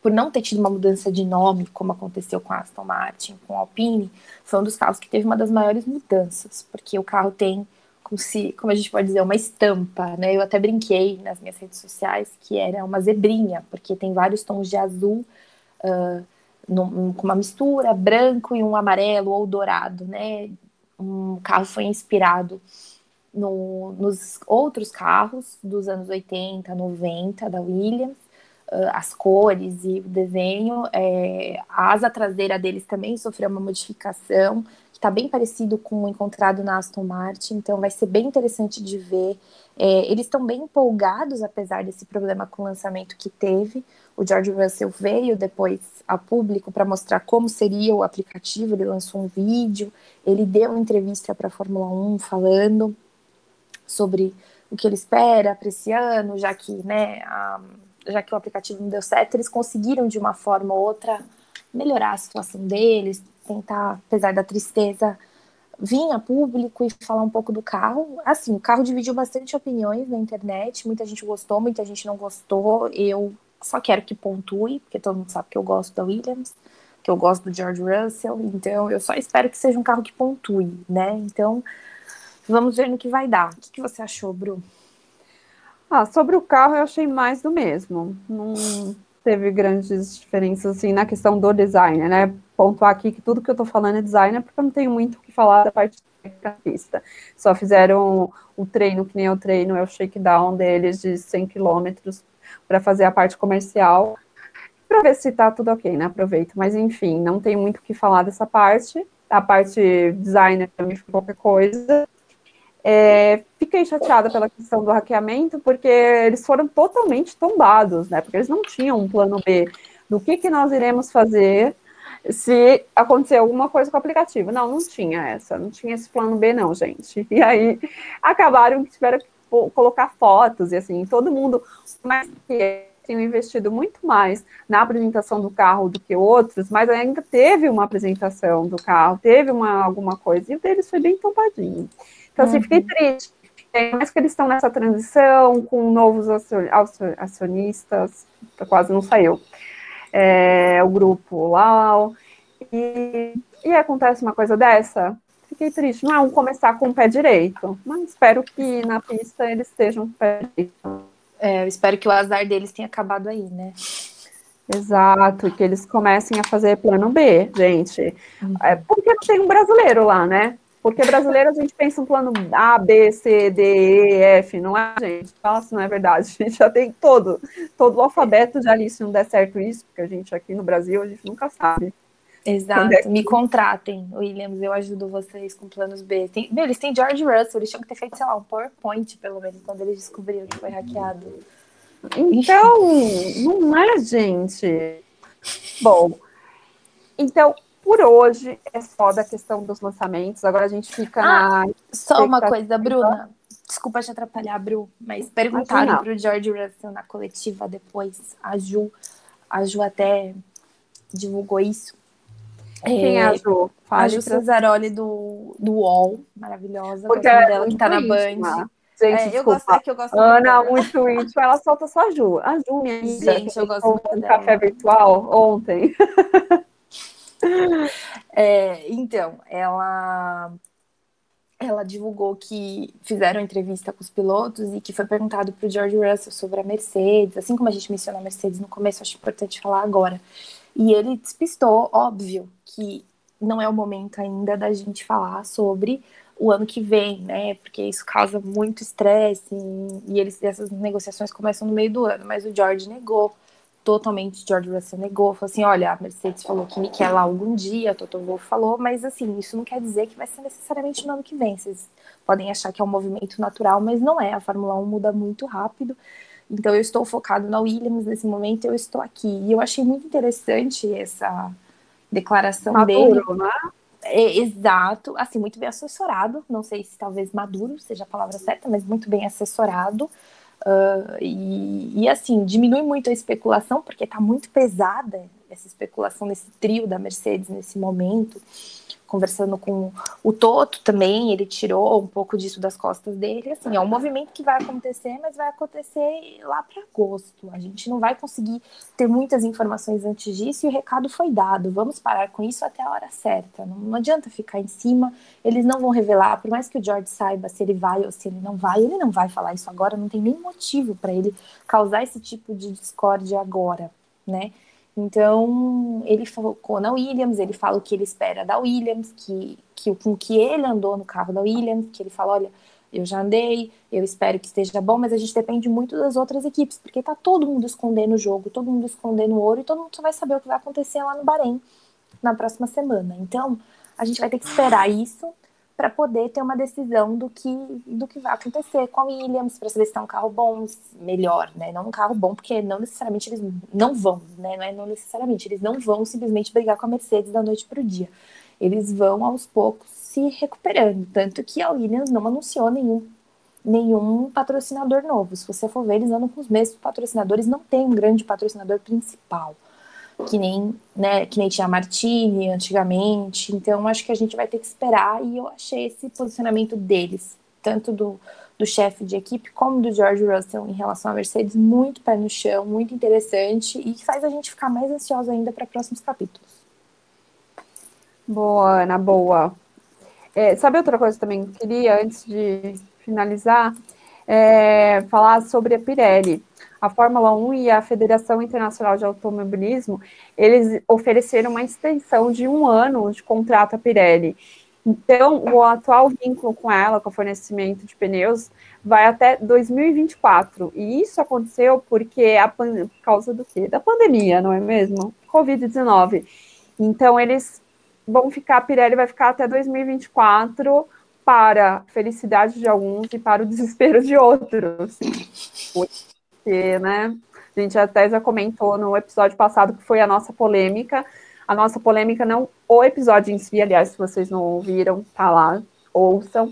por não ter tido uma mudança de nome, como aconteceu com a Aston Martin, com a Alpine, foi um dos carros que teve uma das maiores mudanças, porque o carro tem como, se, como a gente pode dizer, uma estampa, né? Eu até brinquei nas minhas redes sociais que era uma zebrinha, porque tem vários tons de azul uh, no, com uma mistura, branco e um amarelo ou dourado, né? Um carro foi inspirado no, nos outros carros dos anos 80, 90 da Williams, as cores e o desenho. É, a asa traseira deles também sofreu uma modificação está bem parecido com o encontrado na Aston Martin, então vai ser bem interessante de ver. É, eles estão bem empolgados, apesar desse problema com o lançamento que teve. O George Russell veio depois a público para mostrar como seria o aplicativo, ele lançou um vídeo, ele deu uma entrevista para a Fórmula 1 falando sobre o que ele espera para esse ano, já que, né, a, já que o aplicativo não deu certo, eles conseguiram de uma forma ou outra melhorar a situação deles, tentar, apesar da tristeza, vir a público e falar um pouco do carro. Assim, o carro dividiu bastante opiniões na internet, muita gente gostou, muita gente não gostou. Eu só quero que pontue, porque todo mundo sabe que eu gosto da Williams, que eu gosto do George Russell, então eu só espero que seja um carro que pontue, né? Então, vamos ver no que vai dar. O que, que você achou, Bru? Ah, sobre o carro eu achei mais do mesmo. Não teve grandes diferenças assim na questão do design, né? pontuar aqui que tudo que eu estou falando é designer, porque eu não tenho muito o que falar da parte da pista. Só fizeram o treino, que nem eu treino, é o shakedown deles de 100 quilômetros para fazer a parte comercial, para ver se está tudo ok, né? Aproveito. Mas, enfim, não tem muito o que falar dessa parte. A parte designer também foi qualquer coisa. É, fiquei chateada pela questão do hackeamento, porque eles foram totalmente tombados, né? Porque eles não tinham um plano B do que, que nós iremos fazer se acontecer alguma coisa com o aplicativo. Não, não tinha essa, não tinha esse plano B, não, gente. E aí acabaram que tiveram que colocar fotos e assim, todo mundo, mas que tinham investido muito mais na apresentação do carro do que outros, mas ainda teve uma apresentação do carro, teve uma, alguma coisa, e o deles foi bem tompadinho. Então, assim, fiquei uhum. triste. Mais que eles estão nessa transição com novos acionistas, quase não saiu é, o grupo lá, e, e acontece uma coisa dessa, fiquei triste. Não é um começar com o pé direito, mas espero que na pista eles estejam com o pé direito. É, eu espero que o azar deles tenha acabado aí, né? Exato, que eles comecem a fazer plano B, gente. Uhum. É, porque não tem um brasileiro lá, né? Porque brasileiro a gente pensa um plano A, B, C, D, E, F, não é, gente? Fala se não é verdade. A gente já tem todo, todo o alfabeto de ali, se não der certo isso, porque a gente aqui no Brasil, a gente nunca sabe. Exato, é que... me contratem, Williams, eu ajudo vocês com planos B. Tem, meu, eles têm George Russell, eles tinham que ter feito, sei lá, um PowerPoint, pelo menos, quando eles descobriram que foi hackeado. Então, não é, gente? Bom, então, por hoje é só da questão dos lançamentos. Agora a gente fica ah, na. Só uma coisa, Bruna. Desculpa te atrapalhar, Bru, mas perguntaram para o George Russell na coletiva depois. A Ju, a Ju até divulgou isso. Quem é a Ju? Fale a Ju pra... Cesaroli do, do UOL, maravilhosa. Porque é dela que tá na Band. Gente, é, eu gosto, é que eu gosto Ana, muito íntimo, ela solta só a Ju. A Ju, minha amiga. Gente, eu gosto muito um café virtual ontem. É, então, ela ela divulgou que fizeram entrevista com os pilotos e que foi perguntado para o George Russell sobre a Mercedes, assim como a gente mencionou a Mercedes no começo, acho importante falar agora. E ele despistou, óbvio, que não é o momento ainda da gente falar sobre o ano que vem, né? Porque isso causa muito estresse e, eles, essas negociações começam no meio do ano, mas o George negou totalmente George Russell negou, falou assim, olha, a Mercedes falou que me quer lá algum dia, Toto Wolff falou, mas assim, isso não quer dizer que vai ser necessariamente no ano que vem, vocês podem achar que é um movimento natural, mas não é, a Fórmula 1 muda muito rápido, então eu estou focado na Williams nesse momento, eu estou aqui, e eu achei muito interessante essa declaração Maduro, dele. Né? É, exato, assim, muito bem assessorado, não sei se talvez maduro seja a palavra certa, mas muito bem assessorado, Uh, e, e, assim, diminui muito a especulação, porque está muito pesada essa especulação nesse trio da Mercedes nesse momento conversando com o Toto também, ele tirou um pouco disso das costas dele. Assim, é um movimento que vai acontecer, mas vai acontecer lá para agosto. A gente não vai conseguir ter muitas informações antes disso e o recado foi dado. Vamos parar com isso até a hora certa. Não, não adianta ficar em cima. Eles não vão revelar, por mais que o George saiba se ele vai ou se ele não vai, ele não vai falar isso agora. Não tem nenhum motivo para ele causar esse tipo de discórdia agora, né? Então, ele focou na Williams, ele fala o que ele espera da Williams, que, que com que ele andou no carro da Williams, que ele fala, olha, eu já andei, eu espero que esteja bom, mas a gente depende muito das outras equipes, porque tá todo mundo escondendo o jogo, todo mundo escondendo o ouro, e todo mundo só vai saber o que vai acontecer lá no Bahrein na próxima semana. Então, a gente vai ter que esperar isso para poder ter uma decisão do que, do que vai acontecer com a Williams, para saber se tá um carro bom, melhor, né? Não um carro bom, porque não necessariamente eles não vão, né? Não é não necessariamente, eles não vão simplesmente brigar com a Mercedes da noite para o dia. Eles vão aos poucos se recuperando, tanto que a Williams não anunciou nenhum nenhum patrocinador novo. Se você for ver, eles andam com os mesmos patrocinadores, não tem um grande patrocinador principal que nem, né, que nem tinha Martini antigamente. Então, acho que a gente vai ter que esperar e eu achei esse posicionamento deles, tanto do, do chefe de equipe como do George Russell em relação à Mercedes, muito pé no chão, muito interessante e que faz a gente ficar mais ansiosa ainda para próximos capítulos. Boa, Ana, boa. É, sabe outra coisa também que queria, antes de finalizar, é, falar sobre a Pirelli a Fórmula 1 e a Federação Internacional de Automobilismo, eles ofereceram uma extensão de um ano de contrato à Pirelli. Então, o atual vínculo com ela, com o fornecimento de pneus, vai até 2024. E isso aconteceu porque a por causa do quê? Da pandemia, não é mesmo? Covid-19. Então, eles vão ficar, a Pirelli vai ficar até 2024 para a felicidade de alguns e para o desespero de outros porque, né? A gente até já comentou no episódio passado que foi a nossa polêmica. A nossa polêmica não, o episódio em si, aliás, se vocês não ouviram, tá lá, ouçam.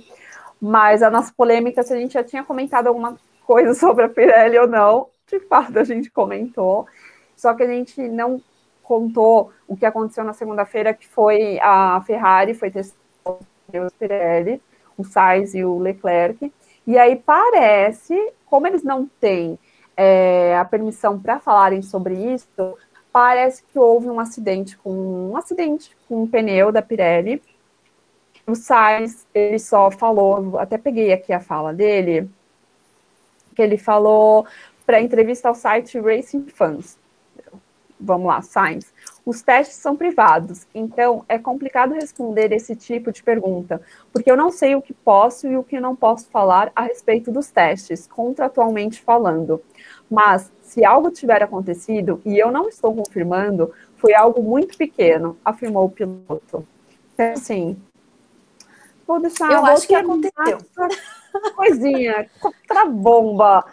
Mas a nossa polêmica, se a gente já tinha comentado alguma coisa sobre a Pirelli ou não, de fato a gente comentou. Só que a gente não contou o que aconteceu na segunda-feira, que foi a Ferrari foi testar os Pirelli, o Sainz e o Leclerc. E aí parece, como eles não têm é, a permissão para falarem sobre isso, parece que houve um acidente com um acidente com um pneu da Pirelli. O Sainz, ele só falou, até peguei aqui a fala dele, que ele falou para entrevista ao site Racing Fans. Vamos lá, Sainz. Os testes são privados, então é complicado responder esse tipo de pergunta, porque eu não sei o que posso e o que não posso falar a respeito dos testes, contratualmente falando. Mas se algo tiver acontecido, e eu não estou confirmando, foi algo muito pequeno, afirmou o piloto. Então, assim, vou deixar. Eu vou acho que aconteceu. Coisinha, contra bomba.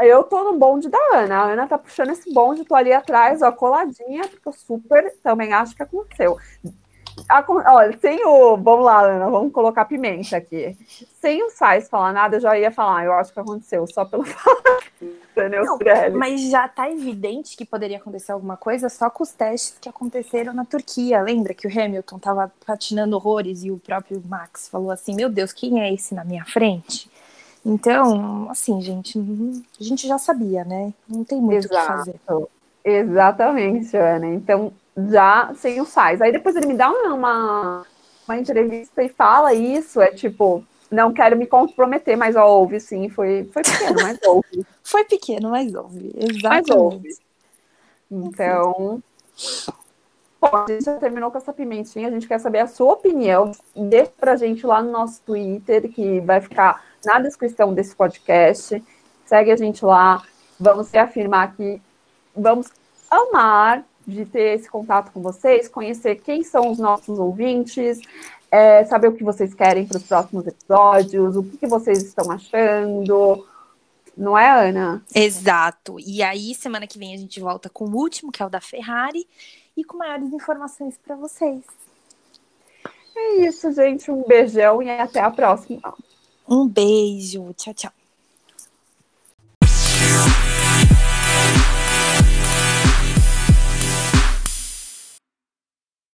Eu tô no bonde da Ana. A Ana tá puxando esse bonde, tô ali atrás, ó, coladinha, eu super também acho que aconteceu. A, olha, sem o. Vamos lá, Ana, vamos colocar pimenta aqui. Sem o Sais falar nada, eu já ia falar, eu acho que aconteceu, só pelo Não, mas já tá evidente que poderia acontecer alguma coisa só com os testes que aconteceram na Turquia. Lembra que o Hamilton tava patinando horrores e o próprio Max falou assim: Meu Deus, quem é esse na minha frente? Então, assim, gente, a gente já sabia, né? Não tem muito o que fazer. Exatamente, Ana. Então, já sem o Sais. Aí depois ele me dá uma, uma entrevista e fala isso, é tipo, não quero me comprometer, mas ó, ouve sim, foi, foi pequeno, mas ouve. foi pequeno, mas ouve, exatamente. Mas ouve. Então, bom, a gente já terminou com essa pimentinha, a gente quer saber a sua opinião, deixa pra gente lá no nosso Twitter, que vai ficar na descrição desse podcast. Segue a gente lá. Vamos reafirmar que vamos amar de ter esse contato com vocês, conhecer quem são os nossos ouvintes, é, saber o que vocês querem para os próximos episódios, o que, que vocês estão achando. Não é, Ana? Exato. E aí, semana que vem, a gente volta com o último, que é o da Ferrari, e com maiores informações para vocês. É isso, gente. Um beijão e até a próxima. Um beijo. Tchau, tchau.